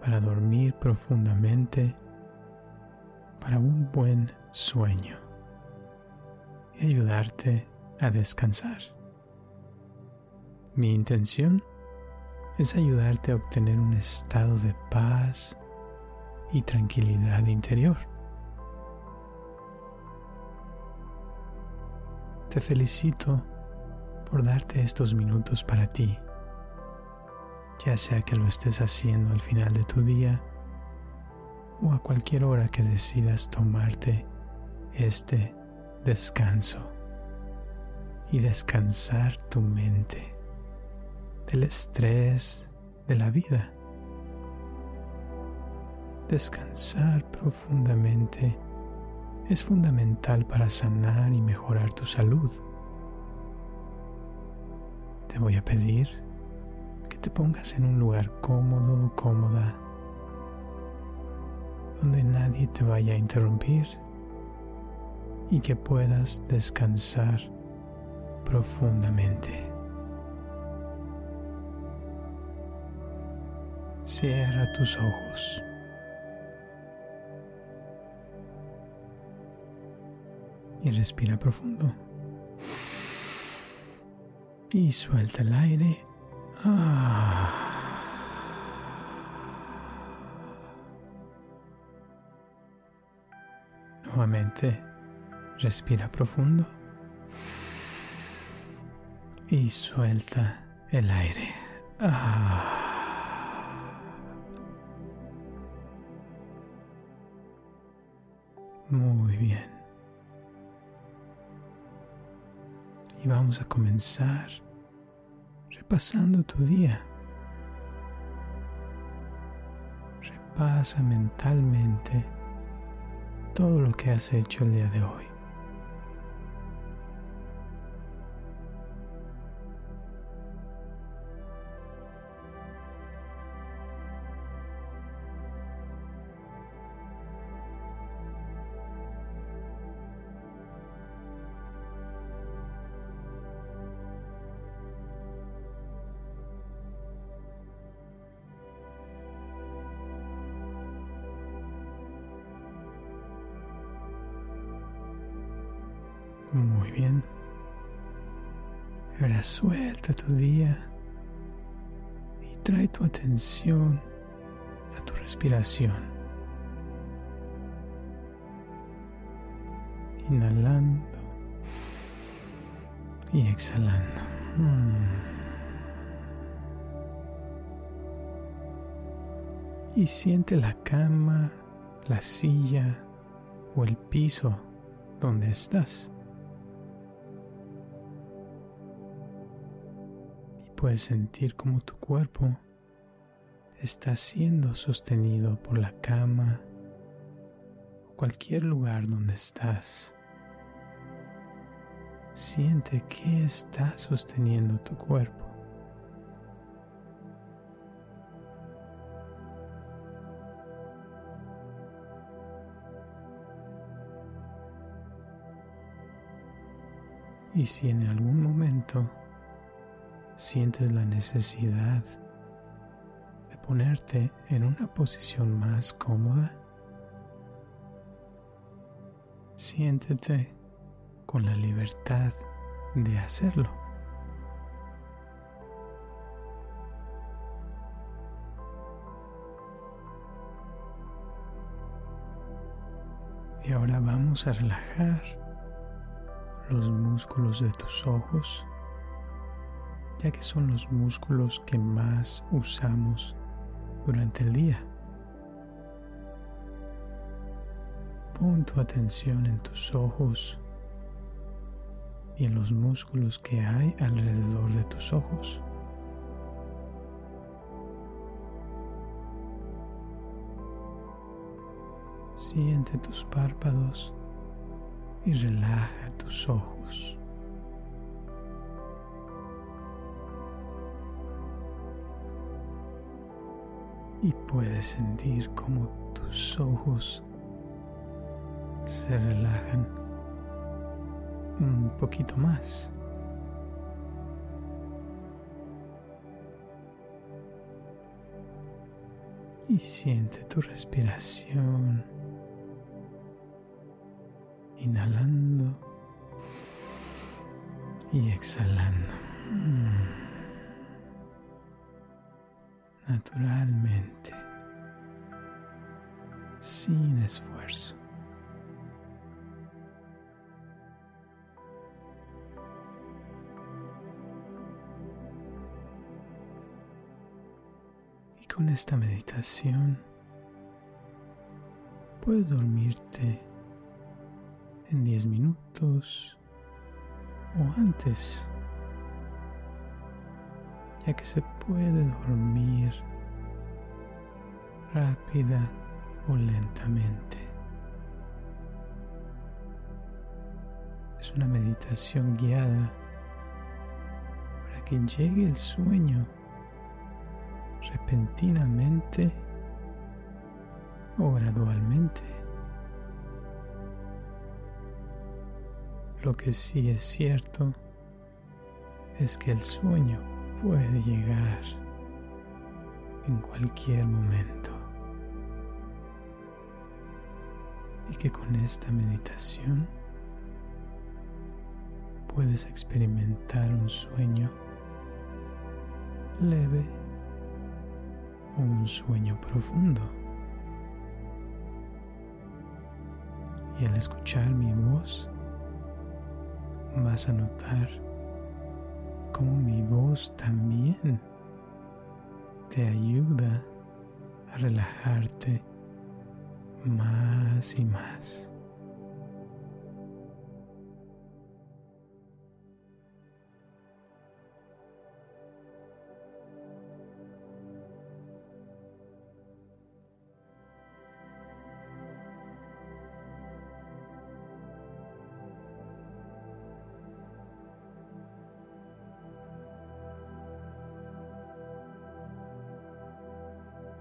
para dormir profundamente para un buen sueño y ayudarte a descansar. Mi intención es ayudarte a obtener un estado de paz y tranquilidad interior. Te felicito por darte estos minutos para ti, ya sea que lo estés haciendo al final de tu día o a cualquier hora que decidas tomarte este descanso y descansar tu mente del estrés de la vida. Descansar profundamente es fundamental para sanar y mejorar tu salud. Te voy a pedir pongas en un lugar cómodo o cómoda donde nadie te vaya a interrumpir y que puedas descansar profundamente. Cierra tus ojos. Y respira profundo. Y suelta el aire. Ah. Nuevamente, respira profundo. Y suelta el aire. Ah. Muy bien. Y vamos a comenzar repasando tu día. Repasa mentalmente todo lo que has hecho el día de hoy. Inhalando y exhalando. Y siente la cama, la silla o el piso donde estás. puedes sentir como tu cuerpo está siendo sostenido por la cama o cualquier lugar donde estás. Siente que está sosteniendo tu cuerpo. Y si en algún momento sientes la necesidad de ponerte en una posición más cómoda, siéntete con la libertad de hacerlo. Y ahora vamos a relajar los músculos de tus ojos ya que son los músculos que más usamos durante el día. Pon tu atención en tus ojos y en los músculos que hay alrededor de tus ojos. Siente tus párpados y relaja tus ojos. Y puedes sentir cómo tus ojos se relajan un poquito más. Y siente tu respiración. Inhalando y exhalando. Naturalmente. Sin esfuerzo. con esta meditación puedes dormirte en 10 minutos o antes, que se puede dormir rápida o lentamente. Es una meditación guiada para que llegue el sueño repentinamente o gradualmente. Lo que sí es cierto es que el sueño puede llegar en cualquier momento. Y que con esta meditación puedes experimentar un sueño leve un sueño profundo. Y al escuchar mi voz, vas a notar cómo mi voz también te ayuda a relajarte más y más.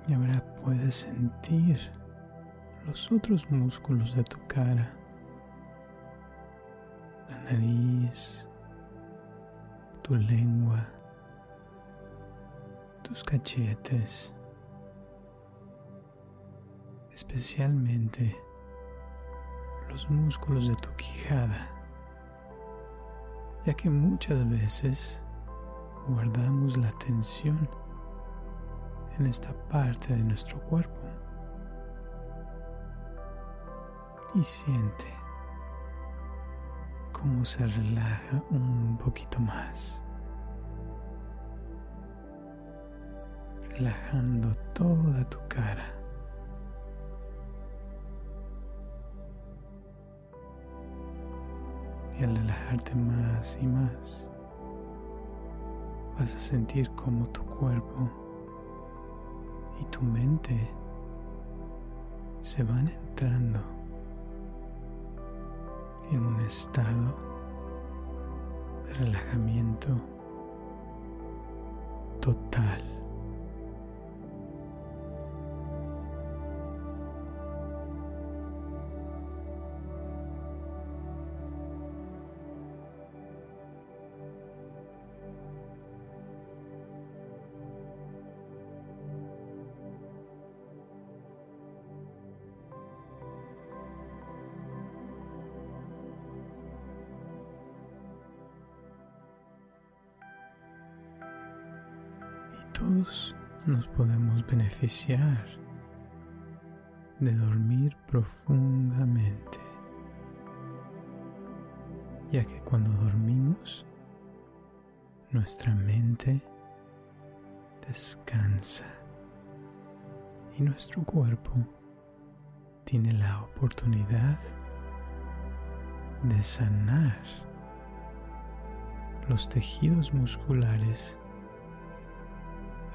Y ahora puedes sentir los otros músculos de tu cara, la nariz, tu lengua, tus cachetes, especialmente los músculos de tu quijada, ya que muchas veces guardamos la tensión en esta parte de nuestro cuerpo. Y siente cómo se relaja un poquito más. Relajando toda tu cara. Y al relajarte más y más, vas a sentir como tu cuerpo y tu mente se van entrando en un estado de relajamiento total. De dormir profundamente, ya que cuando dormimos, nuestra mente descansa y nuestro cuerpo tiene la oportunidad de sanar los tejidos musculares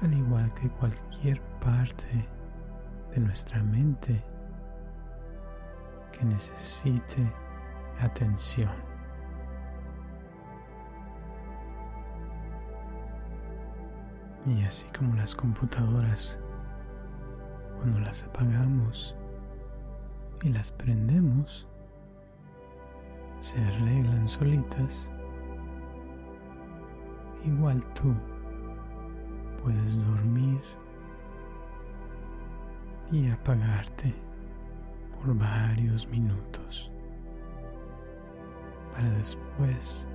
al igual que cualquier parte de nuestra mente que necesite atención. Y así como las computadoras, cuando las apagamos y las prendemos, se arreglan solitas, igual tú puedes dormir y apagarte por varios minutos para después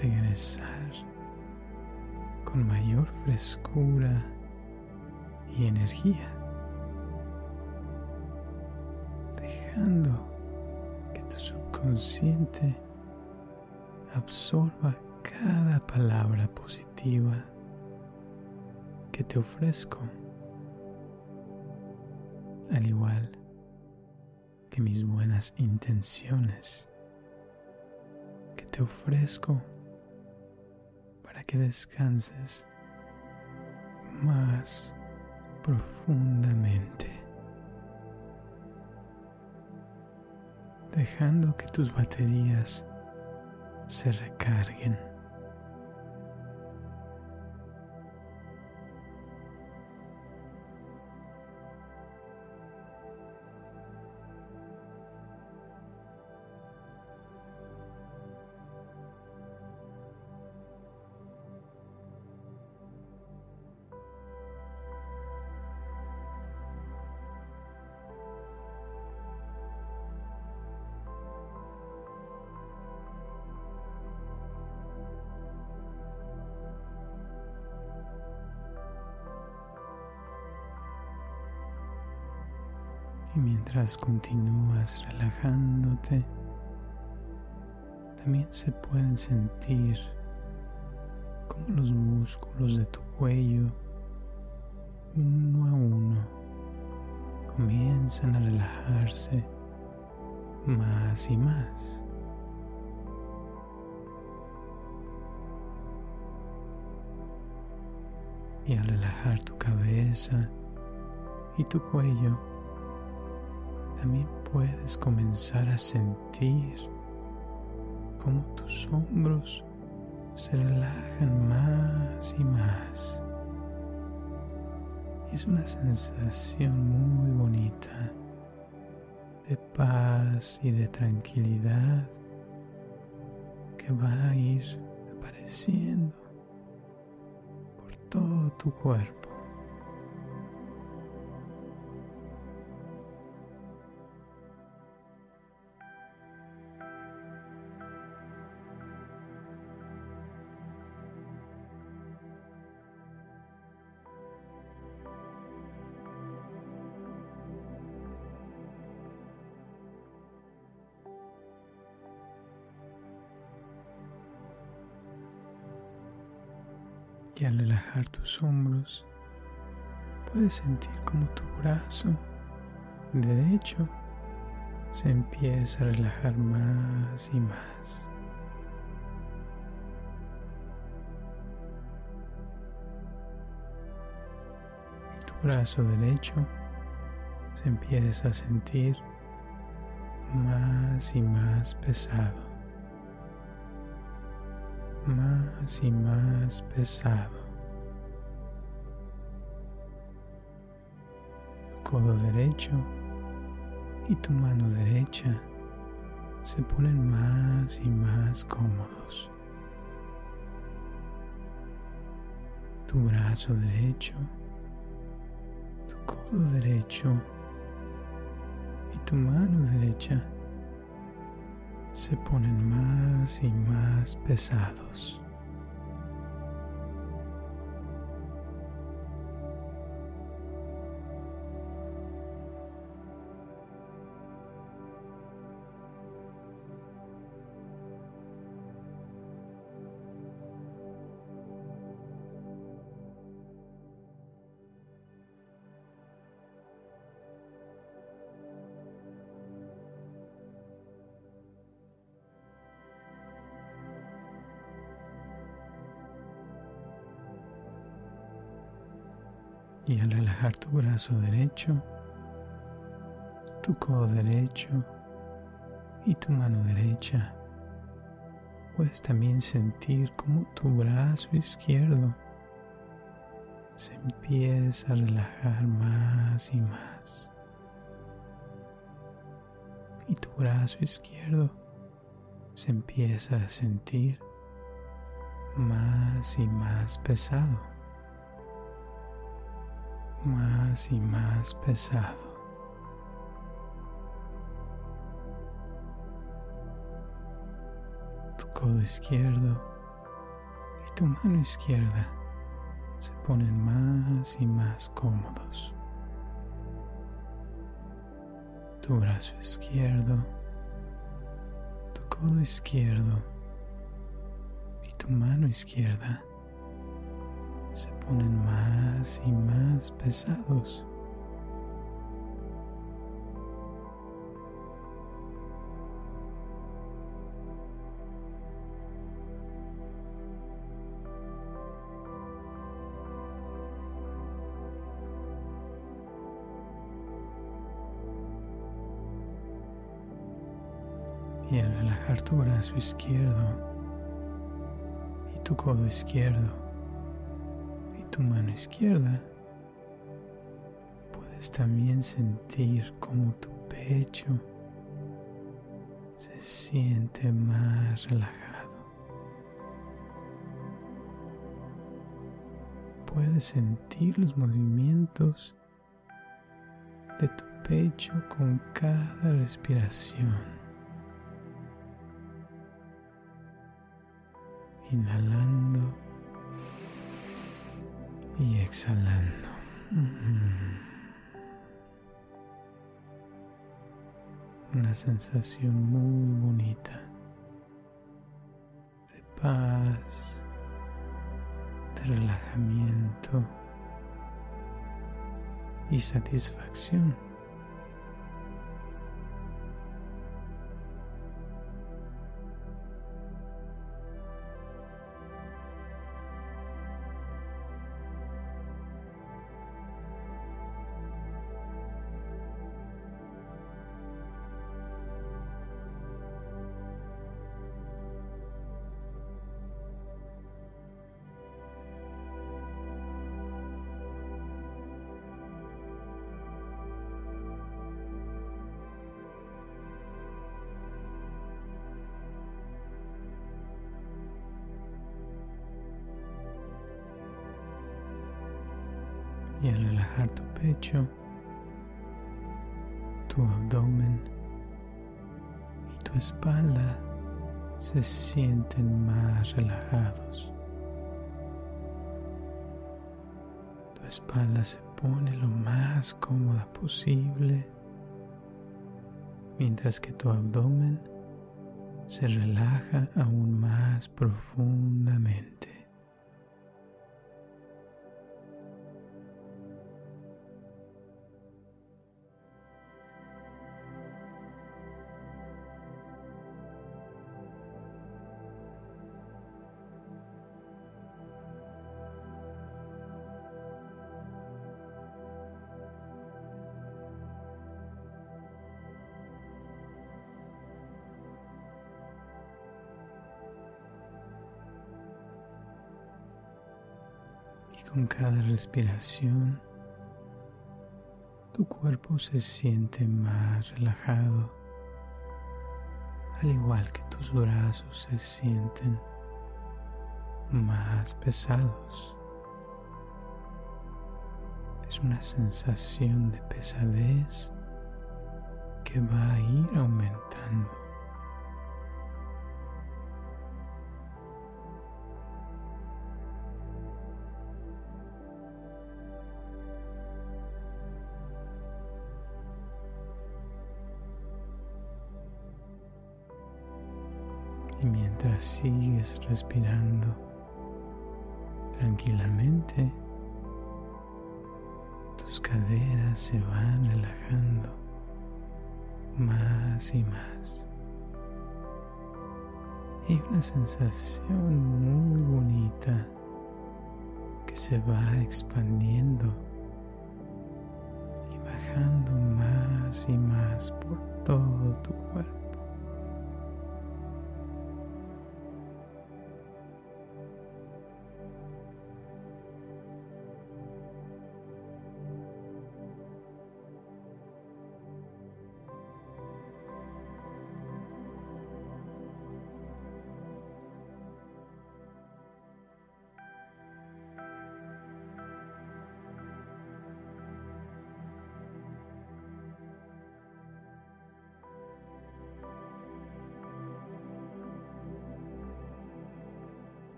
regresar con mayor frescura y energía, dejando que tu subconsciente absorba cada palabra positiva que te ofrezco, al igual que mis buenas intenciones que te ofrezco para que descanses más profundamente, dejando que tus baterías se recarguen. Mientras continúas relajándote, también se pueden sentir como los músculos de tu cuello, uno a uno, comienzan a relajarse más y más. Y al relajar tu cabeza y tu cuello, también puedes comenzar a sentir cómo tus hombros se relajan más y más. Es una sensación muy bonita de paz y de tranquilidad que va a ir apareciendo por todo tu cuerpo. Y al relajar tus hombros puedes sentir como tu brazo derecho se empieza a relajar más y más. Y tu brazo derecho se empieza a sentir más y más pesado más y más pesado. Tu codo derecho y tu mano derecha se ponen más y más cómodos. Tu brazo derecho, tu codo derecho y tu mano derecha se ponen más y más pesados. Tu brazo derecho, tu codo derecho y tu mano derecha. Puedes también sentir como tu brazo izquierdo se empieza a relajar más y más. Y tu brazo izquierdo se empieza a sentir más y más pesado. Más y más pesado. Tu codo izquierdo y tu mano izquierda se ponen más y más cómodos. Tu brazo izquierdo, tu codo izquierdo y tu mano izquierda ponen más y más pesados. y al relajar tu brazo izquierdo y tu codo izquierdo tu mano izquierda, puedes también sentir como tu pecho se siente más relajado. Puedes sentir los movimientos de tu pecho con cada respiración. inhalando y exhalando. Una sensación muy bonita de paz, de relajamiento y satisfacción. Se sienten más relajados. Tu espalda se pone lo más cómoda posible, mientras que tu abdomen se relaja aún más profundamente. Respiración, tu cuerpo se siente más relajado, al igual que tus brazos se sienten más pesados. Es una sensación de pesadez que va a ir aumentando. Sigues respirando tranquilamente, tus caderas se van relajando más y más. Y una sensación muy bonita que se va expandiendo y bajando más y más por todo tu cuerpo.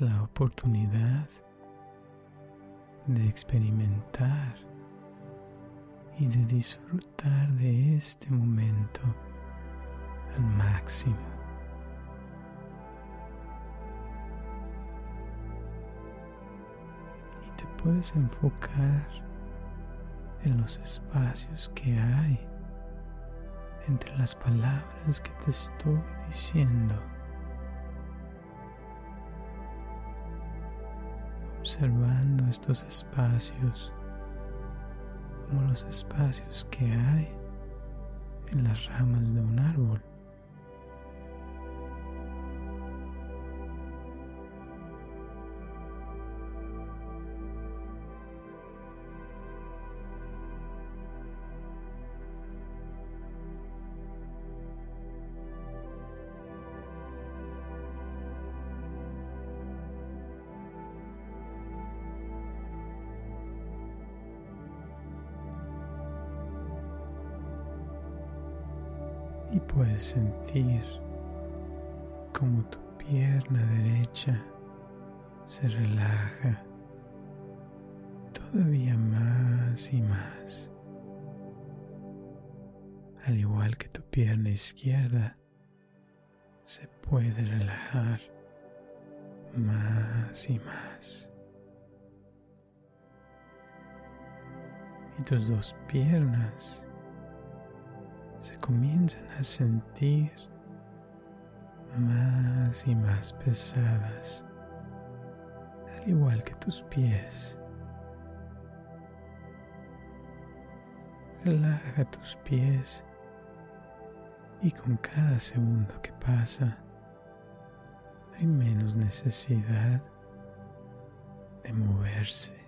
La oportunidad de experimentar y de disfrutar de este momento al máximo. Y te puedes enfocar en los espacios que hay entre las palabras que te estoy diciendo. Observando estos espacios como los espacios que hay en las ramas de un árbol. Como tu pierna derecha se relaja todavía más y más, al igual que tu pierna izquierda se puede relajar más y más. Y tus dos piernas se comienzan a sentir más y más pesadas, al igual que tus pies. Relaja tus pies y con cada segundo que pasa hay menos necesidad de moverse.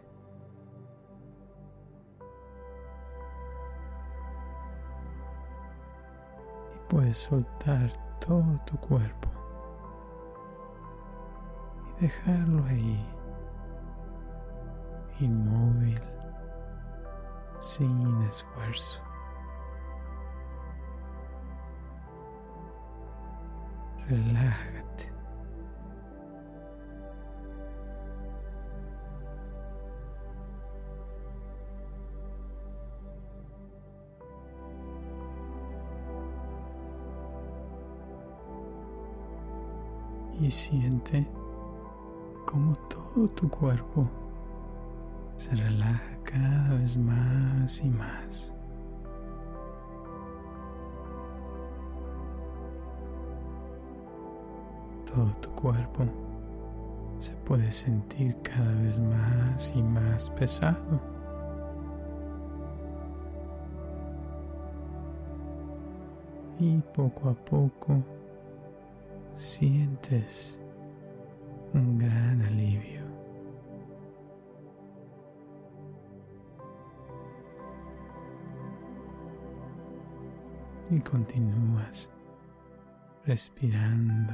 Puedes soltar todo tu cuerpo y dejarlo ahí, inmóvil, sin esfuerzo. Relájate. Y siente como todo tu cuerpo se relaja cada vez más y más. Todo tu cuerpo se puede sentir cada vez más y más pesado. Y poco a poco sientes un gran alivio. Y continúas respirando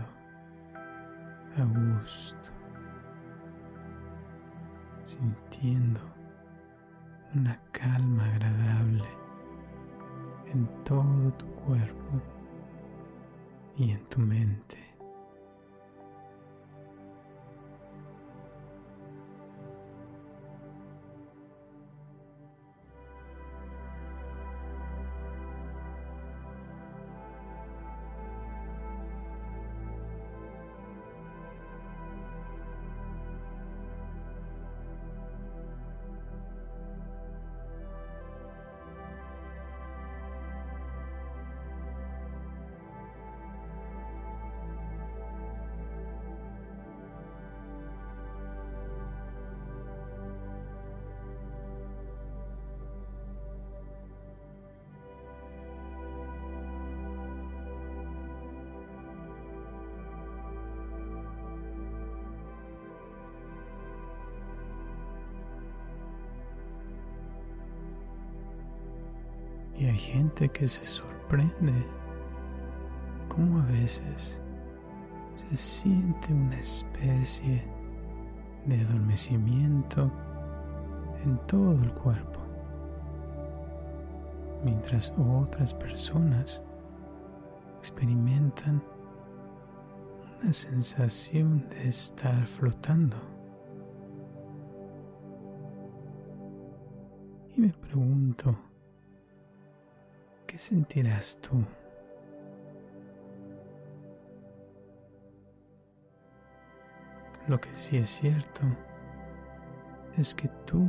a gusto, sintiendo una calma agradable en todo tu cuerpo y en tu mente. Hay gente que se sorprende cómo a veces se siente una especie de adormecimiento en todo el cuerpo, mientras otras personas experimentan una sensación de estar flotando. Y me pregunto, ¿qué sentirás tú? Lo que sí es cierto es que tú,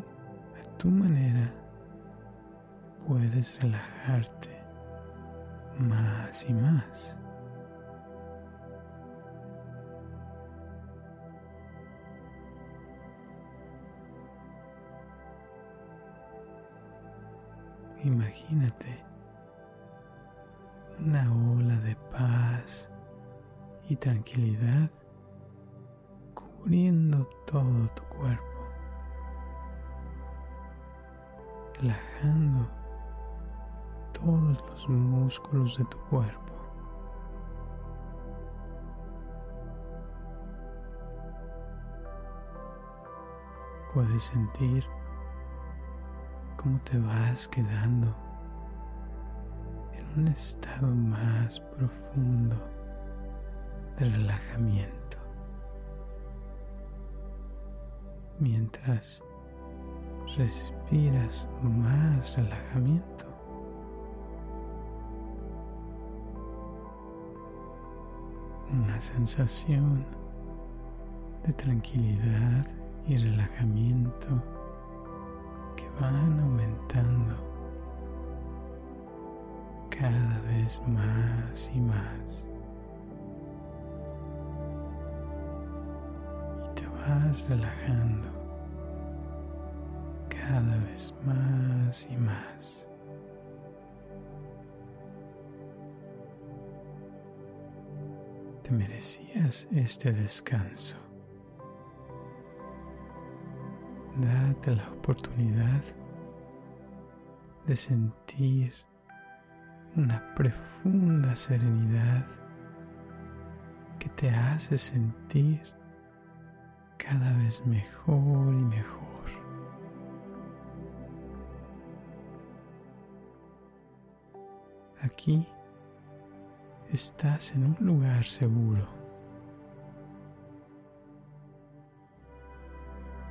a tu manera, puedes relajarte más y más. Imagínate una ola de paz y tranquilidad cubriendo todo tu cuerpo, relajando todos los músculos de tu cuerpo. Puedes sentir cómo te vas quedando un estado más profundo de relajamiento. mientras respiras más relajamiento. Una sensación de tranquilidad y relajamiento que van aumentando cada vez más y más. vas relajando cada vez más y más. Te merecías este descanso. Date la oportunidad de sentir una profunda serenidad que te hace sentir cada vez mejor y mejor. Aquí estás en un lugar seguro.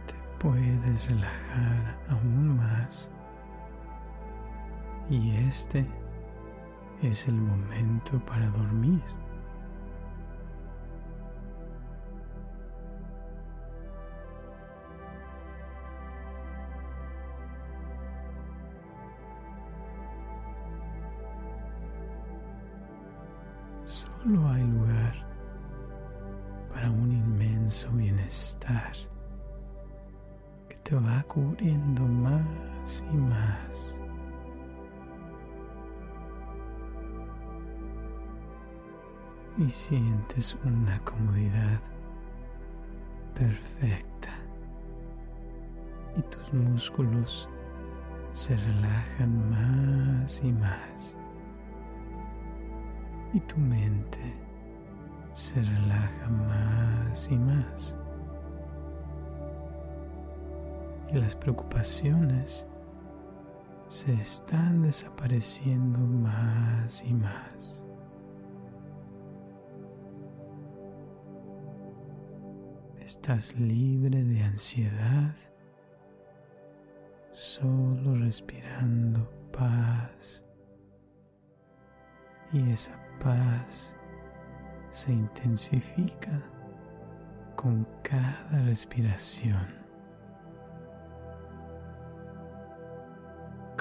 Te puedes relajar aún más y este es el momento para dormir. solo hay lugar para un inmenso bienestar que te va cubriendo más y más. Y sientes una comodidad perfecta y tus músculos se relajan más y más y tu mente se relaja más y más. Y las preocupaciones se están desapareciendo más y más. Estás libre de ansiedad, solo respirando paz. Y esa paz se intensifica con cada respiración,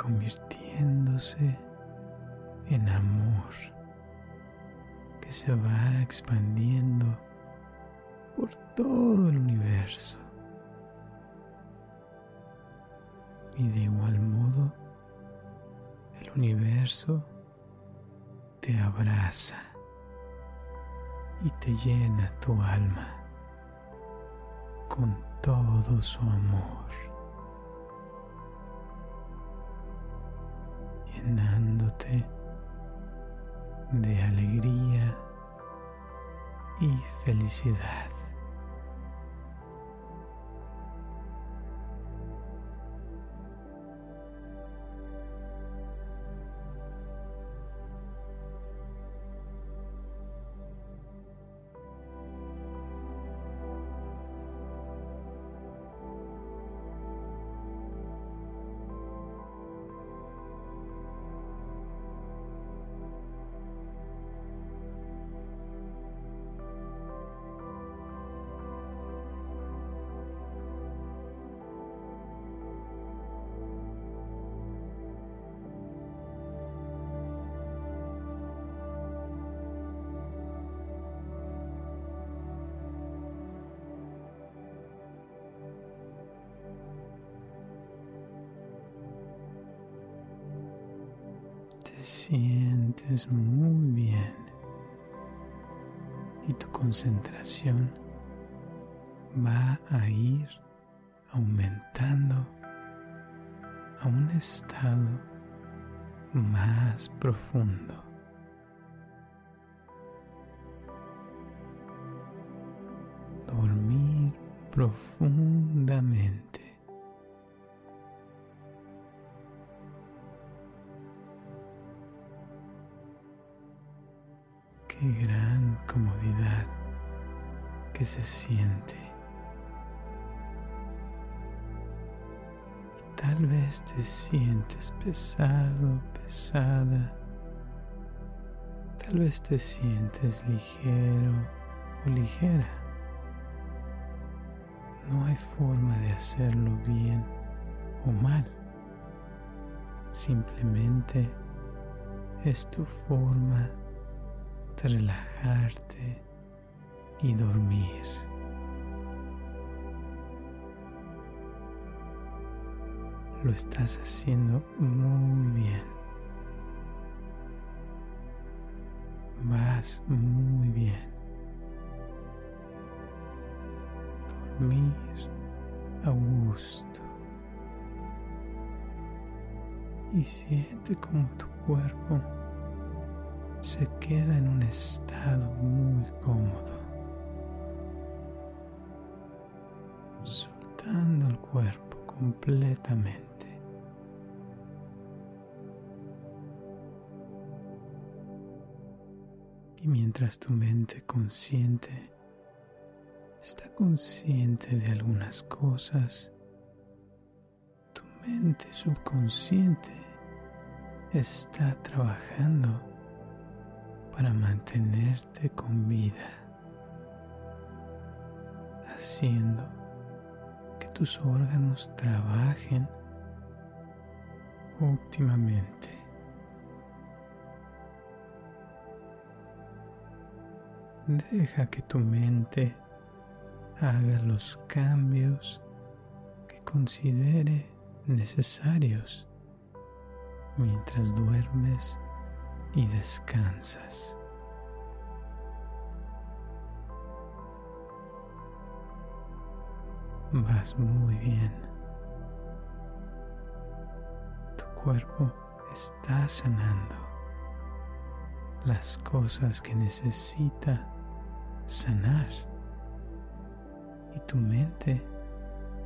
convirtiéndose en amor que se va expandiendo por todo el universo. Y de igual modo, el universo te abraza y te llena tu alma con todo su amor. Llenándote de alegría y felicidad. Concentración va a ir aumentando a un estado más profundo. Dormir profundamente. Se siente. Y tal vez te sientes pesado, pesada. Tal vez te sientes ligero o ligera. No hay forma de hacerlo bien o mal. Simplemente es tu forma de relajarte y dormir. Lo estás haciendo muy bien. Vas muy bien. Dormir a gusto. Y siente como tu cuerpo se queda en un estado muy cómodo, el cuerpo completamente. Y mientras tu mente consciente está consciente de algunas cosas, tu mente subconsciente está trabajando para mantenerte con vida, haciendo tus órganos trabajen óptimamente. Deja que tu mente haga los cambios que considere necesarios mientras duermes y descansas. Vas muy bien. Tu cuerpo está sanando las cosas que necesita sanar. Y tu mente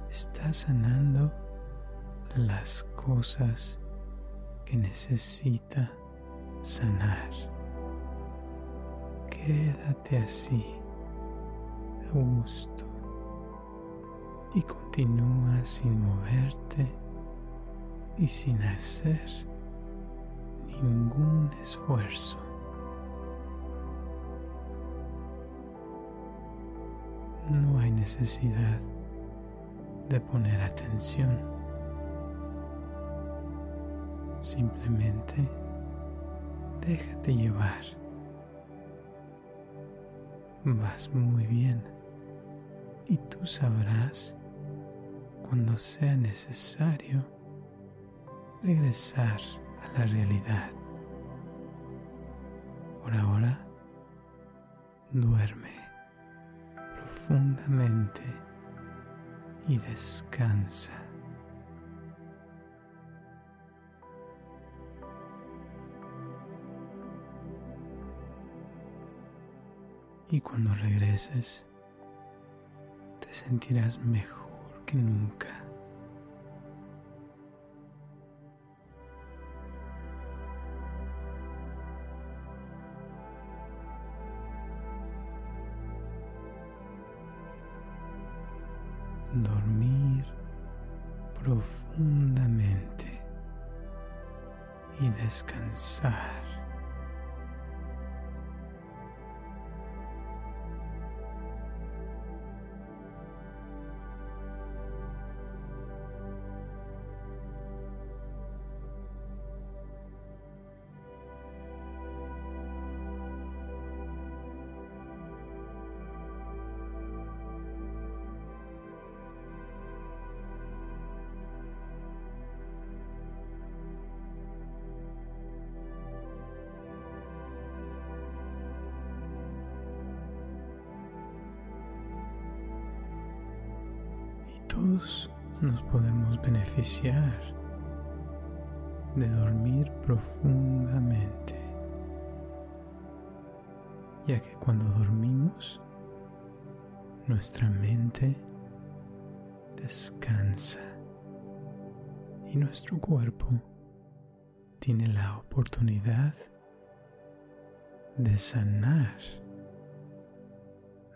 está sanando las cosas que necesita sanar. Quédate así, a gusto, y continúa sin moverte y sin hacer ningún esfuerzo. No hay necesidad de poner atención. Simplemente déjate llevar. Vas muy bien y tú sabrás cuando sea necesario regresar a la realidad. Por ahora, duerme profundamente y descansa. Y cuando regreses, te sentirás mejor que nunca. Dormir profundamente y descansar. Todos nos podemos beneficiar de dormir profundamente, ya que cuando dormimos, nuestra mente descansa y nuestro cuerpo tiene la oportunidad de sanar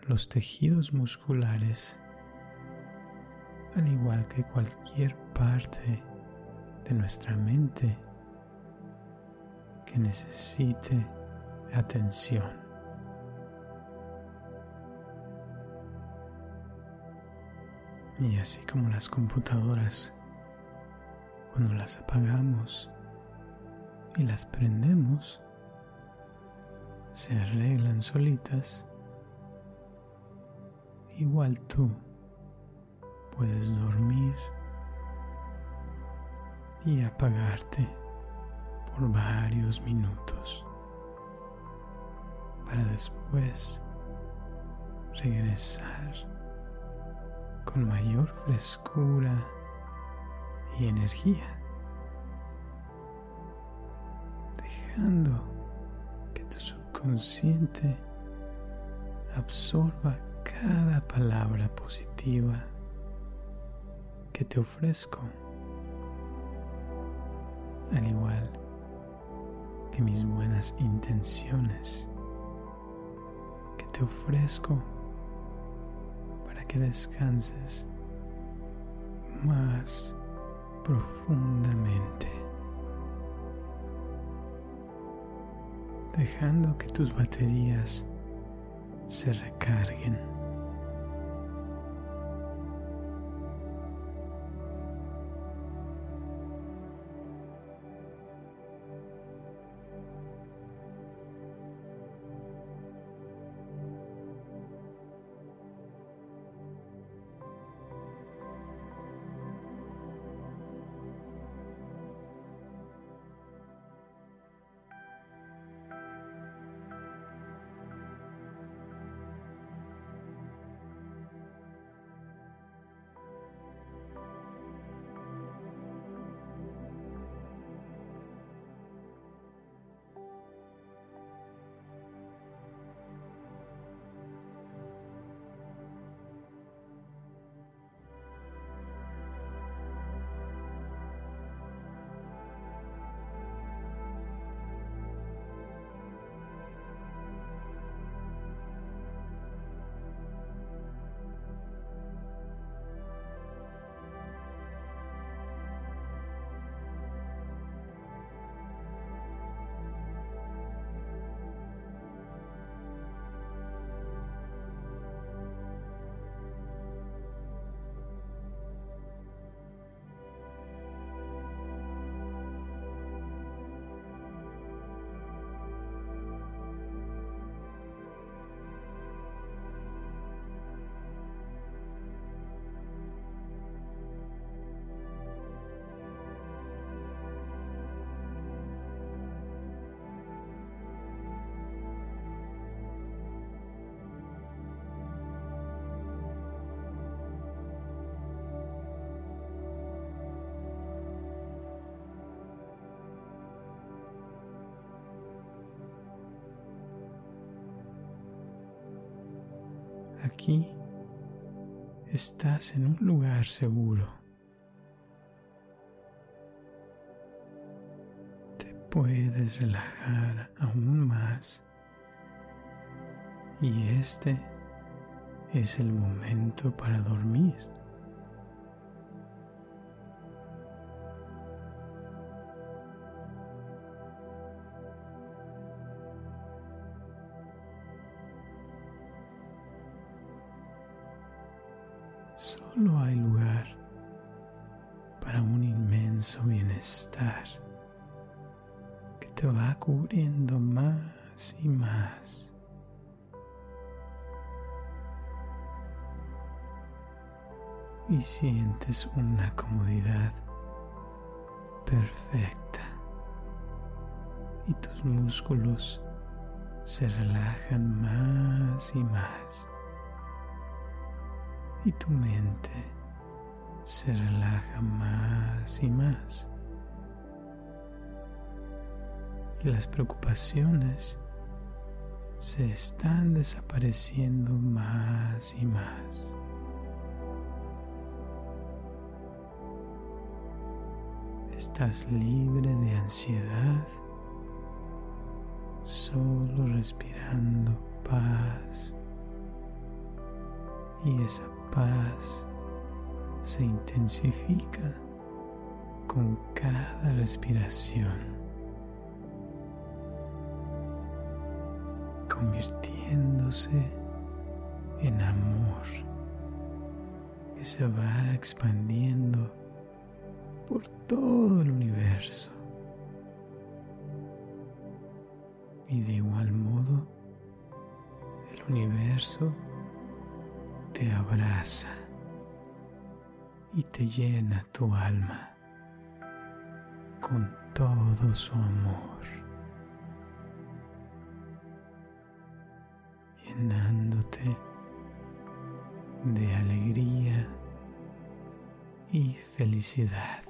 los tejidos musculares al igual que cualquier parte de nuestra mente que necesite atención. Y así como las computadoras, cuando las apagamos y las prendemos, se arreglan solitas, igual tú puedes dormir y apagarte por varios minutos para después regresar con mayor frescura y energía, dejando que tu subconsciente absorba cada palabra positiva que te ofrezco, al igual que mis buenas intenciones que te ofrezco para que descanses más profundamente, dejando que tus baterías se recarguen. Aquí estás en un lugar seguro. Te puedes relajar aún más y este es el momento para dormir. Sientes una comodidad perfecta y tus músculos se relajan más y más y tu mente se relaja más y más y las preocupaciones se están desapareciendo más y más. Estás libre de ansiedad, solo respirando paz. Y esa paz se intensifica con cada respiración, convirtiéndose en amor que se va expandiendo por todo el universo. Y de igual modo, el universo te abraza y te llena tu alma con todo su amor, llenándote de alegría y felicidad.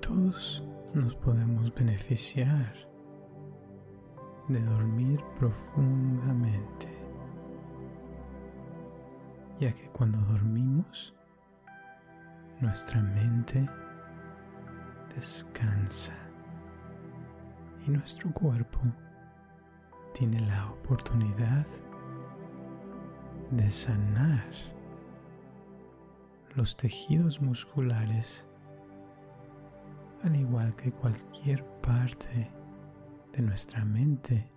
Todos nos podemos beneficiar de dormir profundamente, ya que cuando dormimos, nuestra mente descansa y nuestro cuerpo tiene la oportunidad de sanar los tejidos musculares al igual que cualquier parte de nuestra mente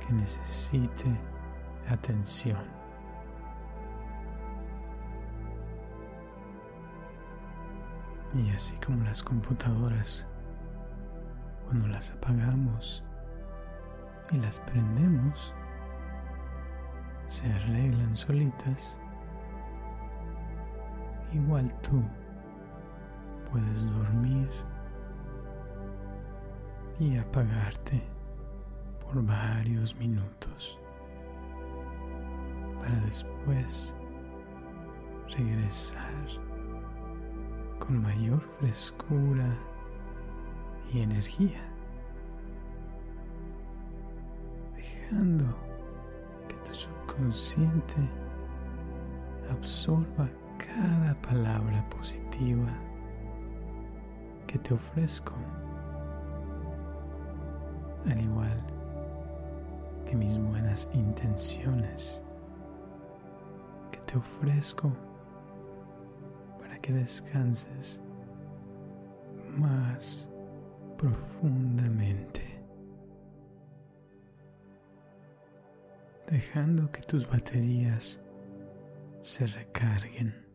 que necesite atención. Y así como las computadoras, cuando las apagamos y las prendemos, se arreglan solitas, igual tú puedes dormir y apagarte por varios minutos para después regresar con mayor frescura y energía, dejando que tu subconsciente absorba cada palabra positiva que te ofrezco, al igual que mis buenas intenciones que te ofrezco para que descanses más profundamente, dejando que tus baterías se recarguen